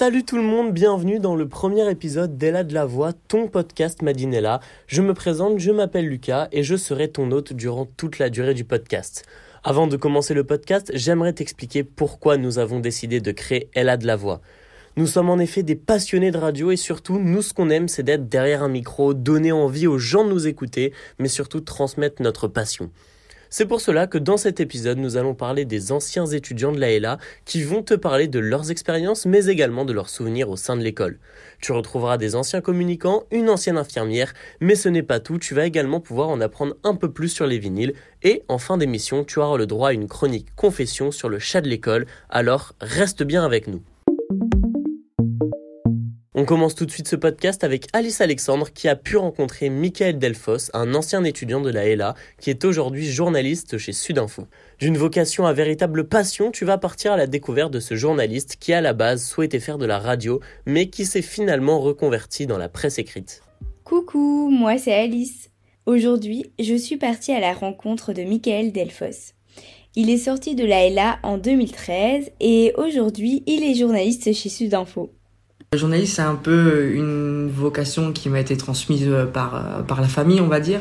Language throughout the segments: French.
Salut tout le monde, bienvenue dans le premier épisode d'Ella de la Voix, ton podcast Madinella. Je me présente, je m'appelle Lucas et je serai ton hôte durant toute la durée du podcast. Avant de commencer le podcast, j'aimerais t'expliquer pourquoi nous avons décidé de créer Ella de la Voix. Nous sommes en effet des passionnés de radio et surtout, nous ce qu'on aime, c'est d'être derrière un micro, donner envie aux gens de nous écouter, mais surtout transmettre notre passion. C'est pour cela que dans cet épisode, nous allons parler des anciens étudiants de la LA qui vont te parler de leurs expériences mais également de leurs souvenirs au sein de l'école. Tu retrouveras des anciens communicants, une ancienne infirmière, mais ce n'est pas tout, tu vas également pouvoir en apprendre un peu plus sur les vinyles et en fin d'émission, tu auras le droit à une chronique confession sur le chat de l'école, alors reste bien avec nous. On commence tout de suite ce podcast avec Alice Alexandre qui a pu rencontrer Michael Delfos, un ancien étudiant de la HELA qui est aujourd'hui journaliste chez Sudinfo. D'une vocation à véritable passion, tu vas partir à la découverte de ce journaliste qui à la base souhaitait faire de la radio mais qui s'est finalement reconverti dans la presse écrite. Coucou, moi c'est Alice. Aujourd'hui, je suis partie à la rencontre de Michael Delfos. Il est sorti de la HELA en 2013 et aujourd'hui, il est journaliste chez Sudinfo. Le journaliste, c'est un peu une vocation qui m'a été transmise euh, par, euh, par la famille, on va dire.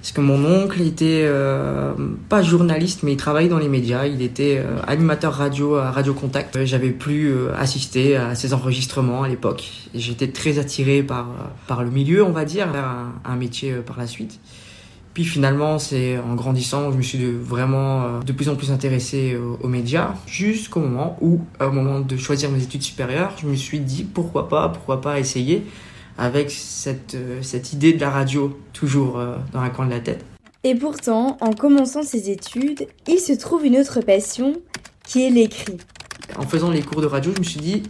Parce que mon oncle était euh, pas journaliste, mais il travaillait dans les médias. Il était animateur radio à Radio Contact. J'avais plus assisté à ses enregistrements à l'époque. J'étais très attiré par, par le milieu, on va dire, vers un métier par la suite. Puis finalement, c'est en grandissant, je me suis vraiment euh, de plus en plus intéressé aux, médias, jusqu'au moment où, au moment de choisir mes études supérieures, je me suis dit pourquoi pas, pourquoi pas essayer avec cette, euh, cette idée de la radio toujours euh, dans un coin de la tête. Et pourtant, en commençant ses études, il se trouve une autre passion qui est l'écrit. En faisant les cours de radio, je me suis dit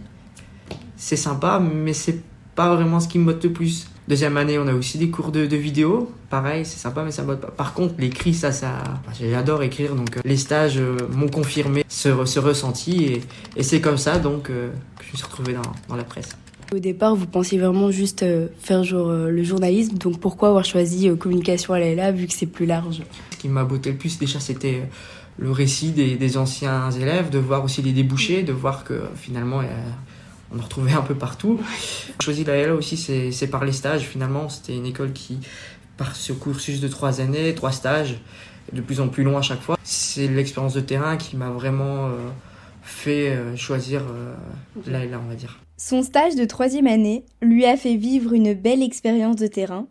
c'est sympa, mais c'est pas vraiment ce qui me motive le plus. Deuxième année, on a aussi des cours de, vidéo. Pareil, c'est sympa, mais ça botte pas. Par contre, l'écrit, ça, ça, j'adore écrire. Donc, euh, les stages euh, m'ont confirmé ce, ce, ressenti. Et, et c'est comme ça, donc, euh, que je me suis retrouvé dans, dans, la presse. Au départ, vous pensiez vraiment juste faire genre, le journalisme. Donc, pourquoi avoir choisi communication à la LA vu que c'est plus large? Ce qui m'a botté le plus, déjà, c'était le récit des, des, anciens élèves, de voir aussi les débouchés, de voir que finalement, on en retrouvait un peu partout. Choisi la LA aussi, c'est par les stages finalement. C'était une école qui, par ce cursus de trois années, trois stages, de plus en plus long à chaque fois, c'est l'expérience de terrain qui m'a vraiment euh, fait euh, choisir euh, la LA, on va dire. Son stage de troisième année lui a fait vivre une belle expérience de terrain,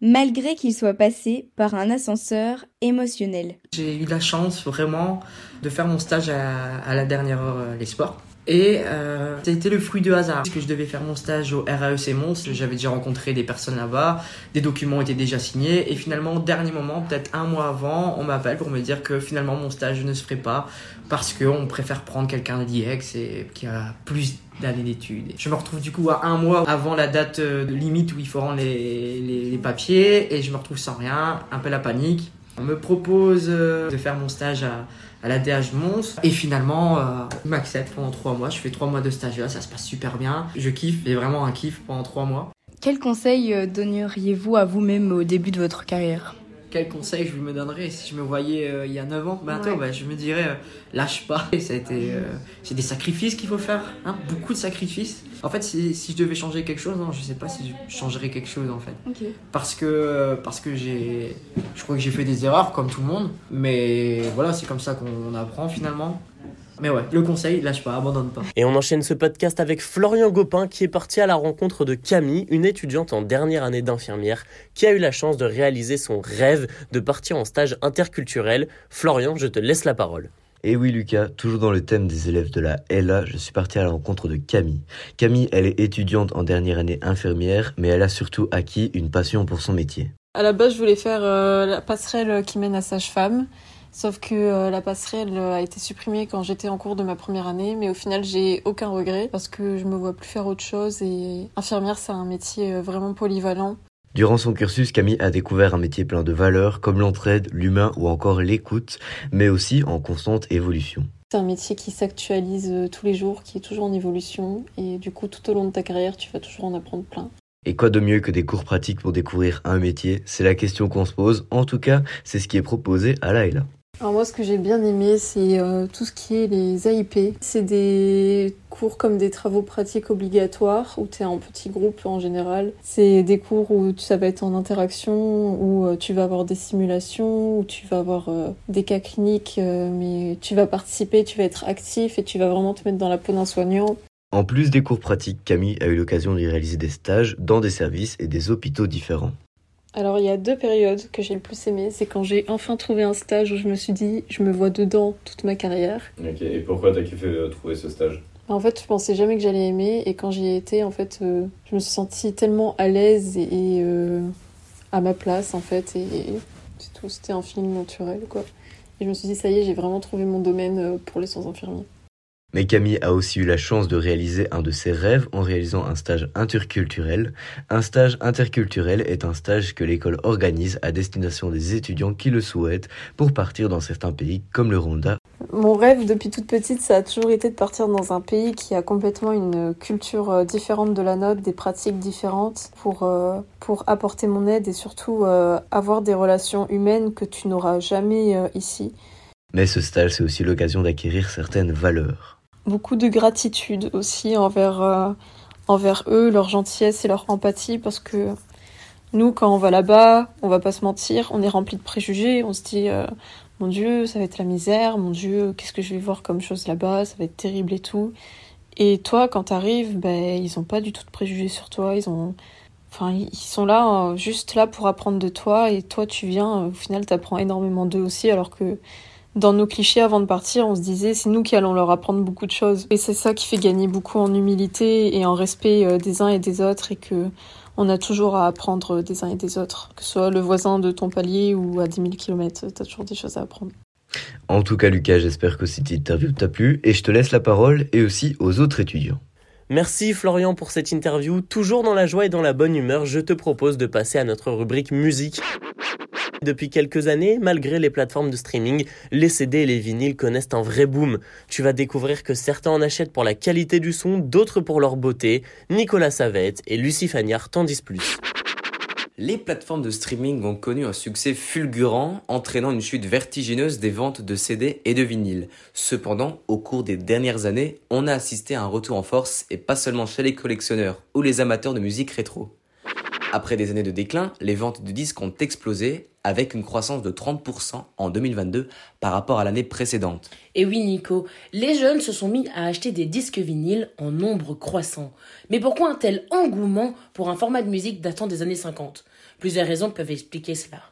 malgré qu'il soit passé par un ascenseur émotionnel. J'ai eu la chance vraiment de faire mon stage à, à la dernière heure, les sports. Et euh, ça a été le fruit de hasard. Parce que je devais faire mon stage au RAEC Mons, j'avais déjà rencontré des personnes là-bas, des documents étaient déjà signés, et finalement, au dernier moment, peut-être un mois avant, on m'appelle pour me dire que finalement mon stage ne se ferait pas parce qu'on préfère prendre quelqu'un de l'IEX et qui a plus d'années d'études. Je me retrouve du coup à un mois avant la date euh, limite où il faut rendre les papiers, et je me retrouve sans rien, un peu la panique. On me propose euh, de faire mon stage à à la DH Mons. Et finalement, euh, il m'accepte pendant trois mois. Je fais trois mois de stage là, ça se passe super bien. Je kiffe, et vraiment un kiff pendant trois mois. Quel conseil euh, donneriez-vous à vous-même au début de votre carrière? Quel conseil je me donnerais si je me voyais euh, il y a 9 ans? Maintenant, bah, je me dirais euh, lâche pas. Ça a été, euh, c'est des sacrifices qu'il faut faire, hein, beaucoup de sacrifices. En fait, si, si, je devais changer quelque chose, non, je sais pas si je changerais quelque chose en fait. Parce que, parce que j'ai, je crois que j'ai fait des erreurs comme tout le monde, mais voilà, c'est comme ça qu'on apprend finalement. Mais ouais, le conseil, lâche pas, abandonne pas. Et on enchaîne ce podcast avec Florian Gopin qui est parti à la rencontre de Camille, une étudiante en dernière année d'infirmière qui a eu la chance de réaliser son rêve de partir en stage interculturel. Florian, je te laisse la parole. Et oui Lucas, toujours dans le thème des élèves de la LA, je suis parti à la rencontre de Camille. Camille, elle est étudiante en dernière année infirmière, mais elle a surtout acquis une passion pour son métier. À la base, je voulais faire euh, la passerelle qui mène à sage-femme. Sauf que euh, la passerelle a été supprimée quand j'étais en cours de ma première année, mais au final j'ai aucun regret parce que je me vois plus faire autre chose et infirmière c'est un métier euh, vraiment polyvalent. Durant son cursus, Camille a découvert un métier plein de valeurs comme l'entraide, l'humain ou encore l'écoute, mais aussi en constante évolution. C'est un métier qui s'actualise euh, tous les jours, qui est toujours en évolution et du coup tout au long de ta carrière tu vas toujours en apprendre plein. Et quoi de mieux que des cours pratiques pour découvrir un métier? C'est la question qu'on se pose. En tout cas, c'est ce qui est proposé à la Alors moi, ce que j'ai bien aimé, c'est euh, tout ce qui est les AIP. C'est des cours comme des travaux pratiques obligatoires où tu es en petit groupe en général. C'est des cours où ça va être en interaction, où euh, tu vas avoir des simulations, où tu vas avoir euh, des cas cliniques, mais tu vas participer, tu vas être actif et tu vas vraiment te mettre dans la peau d'un soignant. En plus des cours pratiques, Camille a eu l'occasion d'y réaliser des stages dans des services et des hôpitaux différents. Alors il y a deux périodes que j'ai le plus aimé. C'est quand j'ai enfin trouvé un stage où je me suis dit je me vois dedans toute ma carrière. Ok, et pourquoi t'as kiffé euh, trouver ce stage? En fait, je pensais jamais que j'allais aimer et quand j'y ai été, en fait, euh, je me suis sentie tellement à l'aise et, euh, à ma place en fait et, c'est tout. C'était un feeling naturel quoi. Et je me suis dit ça y est, j'ai vraiment trouvé mon domaine pour les soins infirmiers. Mais Camille a aussi eu la chance de réaliser un de ses rêves en réalisant un stage interculturel. Un stage interculturel est un stage que l'école organise à destination des étudiants qui le souhaitent pour partir dans certains pays comme le Rwanda. Mon rêve depuis toute petite, ça a toujours été de partir dans un pays qui a complètement une culture euh, différente de la nôtre, des pratiques différentes pour, euh, pour apporter mon aide et surtout euh, avoir des relations humaines que tu n'auras jamais ici. Mais ce stage, c'est aussi l'occasion d'acquérir certaines valeurs beaucoup de gratitude aussi envers, euh, envers eux, leur gentillesse et leur empathie, parce que nous, quand on va là-bas, on va pas se mentir, on est rempli de préjugés, on se dit, euh, mon Dieu, ça va être la misère, mon Dieu, qu'est-ce que je vais voir comme chose là-bas, ça va être terrible et tout. Et toi, quand t'arrives, ben, ils ont pas du tout de préjugés sur toi, ils ont, enfin, ils sont là, euh, juste là pour apprendre de toi, et toi, tu viens, au final, t'apprends énormément d'eux aussi, alors que dans nos clichés avant de partir, on se disait c'est nous qui allons leur apprendre beaucoup de choses. Et c'est ça qui fait gagner beaucoup en humilité et en respect euh, des uns et des autres et que on a toujours à apprendre des uns et des autres. Que ce soit le voisin de ton palier ou à 10 000 km, t'as toujours des choses à apprendre. En tout cas, Lucas, j'espère que cette interview t'a plu et je te laisse la parole et aussi aux autres étudiants. Merci Florian pour cette interview. Toujours dans la joie et dans la bonne humeur, je te propose de passer à notre rubrique musique. Depuis quelques années, malgré les plateformes de streaming, les CD et les vinyles connaissent un vrai boom. Tu vas découvrir que certains en achètent pour la qualité du son, d'autres pour leur beauté. Nicolas Savette et Lucie Fagnard t'en disent plus. Les plateformes de streaming ont connu un succès fulgurant, entraînant une chute vertigineuse des ventes de CD et de vinyles. Cependant, au cours des dernières années, on a assisté à un retour en force, et pas seulement chez les collectionneurs ou les amateurs de musique rétro. Après des années de déclin, les ventes de disques ont explosé avec une croissance de 30% en 2022 par rapport à l'année précédente. Et oui Nico, les jeunes se sont mis à acheter des disques vinyles en nombre croissant. Mais pourquoi un tel engouement pour un format de musique datant des années 50 Plusieurs raisons peuvent expliquer cela.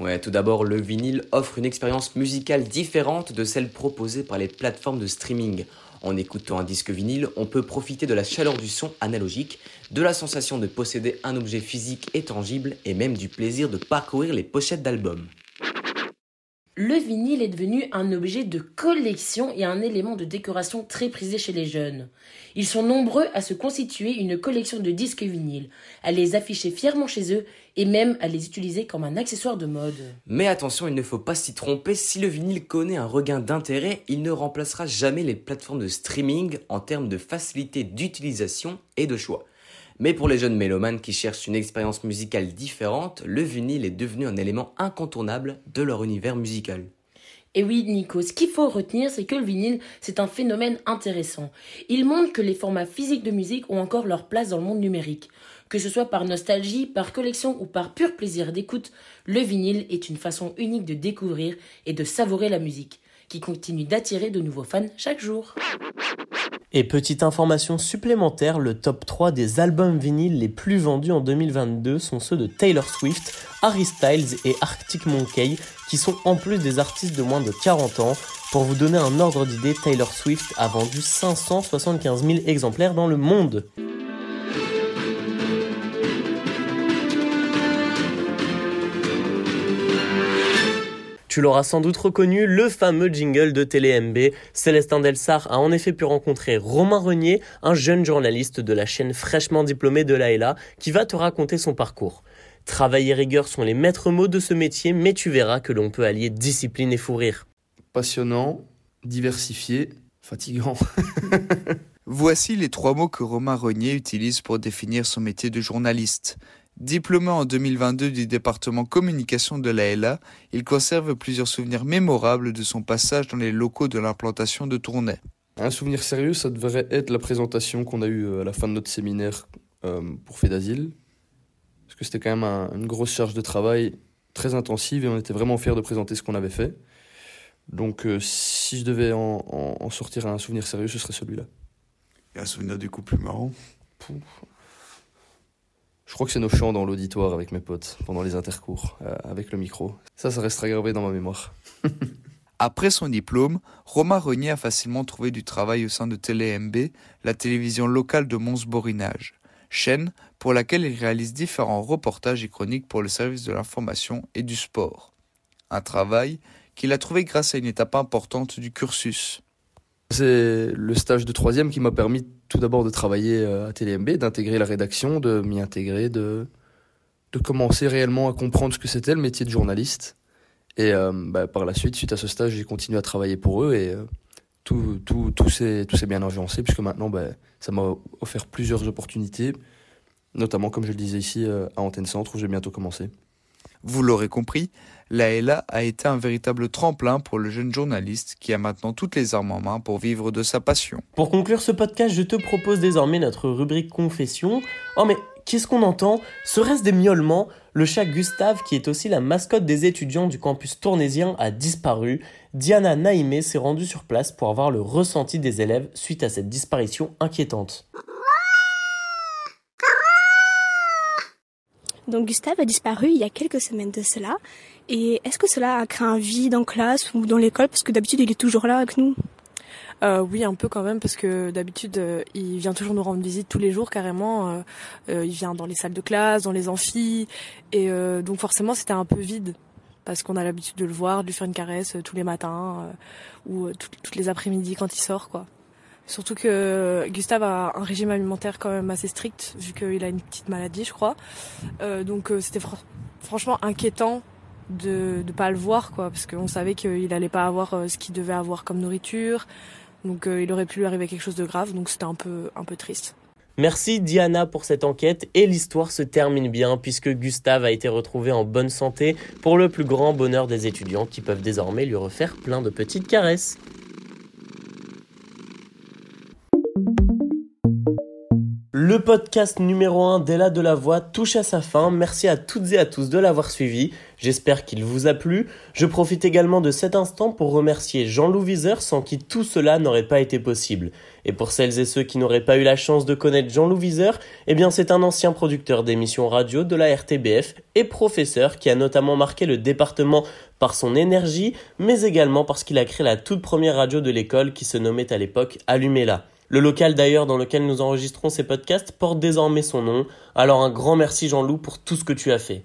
Ouais, tout d'abord, le vinyle offre une expérience musicale différente de celle proposée par les plateformes de streaming. En écoutant un disque vinyle, on peut profiter de la chaleur du son analogique, de la sensation de posséder un objet physique et tangible, et même du plaisir de parcourir les pochettes d'albums le vinyle est devenu un objet de collection et un élément de décoration très prisé chez les jeunes. Ils sont nombreux à se constituer une collection de disques vinyles, à les afficher fièrement chez eux et même à les utiliser comme un accessoire de mode. Mais attention, il ne faut pas s'y tromper, si le vinyle connaît un regain d'intérêt, il ne remplacera jamais les plateformes de streaming en termes de facilité d'utilisation et de choix. Mais pour les jeunes mélomanes qui cherchent une expérience musicale différente, le vinyle est devenu un élément incontournable de leur univers musical. Et oui, Nico, ce qu'il faut retenir, c'est que le vinyle, c'est un phénomène intéressant. Il montre que les formats physiques de musique ont encore leur place dans le monde numérique. Que ce soit par nostalgie, par collection ou par pur plaisir d'écoute, le vinyle est une façon unique de découvrir et de savourer la musique, qui continue d'attirer de nouveaux fans chaque jour. Et petite information supplémentaire, le top 3 des albums vinyles les plus vendus en 2022 sont ceux de Taylor Swift, Harry Styles et Arctic Monkey, qui sont en plus des artistes de moins de 40 ans. Pour vous donner un ordre d'idée, Taylor Swift a vendu 575 000 exemplaires dans le monde. Tu l'auras sans doute reconnu, le fameux jingle de TéléMB. Célestin Delsart a en effet pu rencontrer Romain Renier, un jeune journaliste de la chaîne fraîchement diplômé de l'AELA, qui va te raconter son parcours. Travail et rigueur sont les maîtres mots de ce métier, mais tu verras que l'on peut allier discipline et fou rire. Passionnant, diversifié, fatigant. Voici les trois mots que Romain Renier utilise pour définir son métier de journaliste. Diplômé en 2022 du département communication de la LA, il conserve plusieurs souvenirs mémorables de son passage dans les locaux de l'implantation de Tournai. Un souvenir sérieux, ça devrait être la présentation qu'on a eue euh, à la fin de notre séminaire euh, pour fait d'asile. Parce que c'était quand même une grosse charge de travail très intensive et on était vraiment fiers de présenter ce qu'on avait fait. Donc euh, si je devais en, sortir un souvenir sérieux, ce serait celui-là. Et un souvenir du coup plus marrant? Je crois que c'est nos chants dans l'auditoire avec mes potes pendant les intercours, avec le micro. Ça, ça restera gravé dans ma mémoire. Après son diplôme, Romain Renier a facilement trouvé du travail au sein de TéléMB, la télévision locale de Mons-Borinage, chaîne pour laquelle il réalise différents reportages et chroniques pour le service de l'information et du sport. Un travail qu'il a trouvé grâce à une étape importante du cursus. C'est le stage de troisième qui m'a permis tout d'abord de travailler euh, à TéléMB, d'intégrer la rédaction, de m'y intégrer, de, de commencer réellement à comprendre ce que c'était le métier de journaliste. Et euh, bah, par la suite, suite à ce stage, j'ai continué à travailler pour eux et euh, tout, tout, tout s'est bien agencé puisque maintenant, bah, ça m'a offert plusieurs opportunités, notamment, comme je le disais ici, à Antenne Centre où j'ai bientôt commencé. Vous l'aurez compris, la LA a été un véritable tremplin pour le jeune journaliste qui a maintenant toutes les armes en main pour vivre de sa passion. Pour conclure ce podcast, je te propose désormais notre rubrique confession. Oh mais qu'est-ce qu'on entend? Serait-ce des miaulements? Le chat Gustave, qui est aussi la mascotte des étudiants du campus tournésien, a disparu. Diana Naïmé s'est rendue sur place pour avoir le ressenti des élèves suite à cette disparition inquiétante. Donc Gustave a disparu il y a quelques semaines de cela. Et est-ce que cela a créé un vide en classe ou dans l'école? Parce que d'habitude il est toujours là avec nous. Euh, oui, un peu quand même, parce que d'habitude, euh, il vient toujours nous rendre visite tous les jours carrément. Euh, il vient dans les salles de classe, dans les amphis, et donc forcément, c'était un peu vide parce qu'on a l'habitude de le voir, de lui faire une caresse tous les matins ou toutes les après-midi quand il sort, quoi. Surtout que Gustave a un régime alimentaire quand même assez strict, vu qu'il a une petite maladie, je crois. donc c'était franchement inquiétant de ne pas le voir, quoi, parce qu'on savait qu'il allait pas avoir ce qu'il devait avoir comme nourriture, donc euh, il aurait pu lui arriver quelque chose de grave, donc c'était un peu, un peu triste. Merci Diana pour cette enquête et l'histoire se termine bien puisque Gustave a été retrouvé en bonne santé pour le plus grand bonheur des étudiants qui peuvent désormais lui refaire plein de petites caresses. Le podcast numéro 1 d'Ella de la Voix touche à sa fin. Merci à toutes et à tous de l'avoir suivi. J'espère qu'il vous a plu. Je profite également de cet instant pour remercier Jean-Loup Viseur sans qui tout cela n'aurait pas été possible. Et pour celles et ceux qui n'auraient pas eu la chance de connaître Jean-Loup Viseur, eh bien c'est un ancien producteur d'émissions radio de la RTBF et professeur qui a notamment marqué le département par son énergie, mais également parce qu'il a créé la toute première radio de l'école qui se nommait à l'époque Allumez-la. Le local d'ailleurs dans lequel nous enregistrons ces podcasts porte désormais son nom, alors un grand merci Jean-Loup pour tout ce que tu as fait.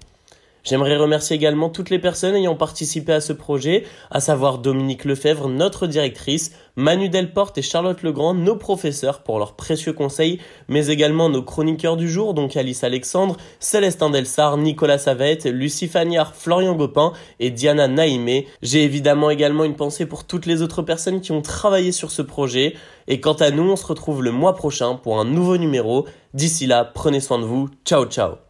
J'aimerais remercier également toutes les personnes ayant participé à ce projet, à savoir Dominique Lefebvre, notre directrice, Manu Delporte et Charlotte Legrand, nos professeurs pour leurs précieux conseils, mais également nos chroniqueurs du jour, donc Alice Alexandre, Célestin Delsart, Nicolas Savette, Lucie Fagnard, Florian Gopin et Diana Naïmé. J'ai évidemment également une pensée pour toutes les autres personnes qui ont travaillé sur ce projet. Et quant à nous, on se retrouve le mois prochain pour un nouveau numéro. D'ici là, prenez soin de vous. Ciao ciao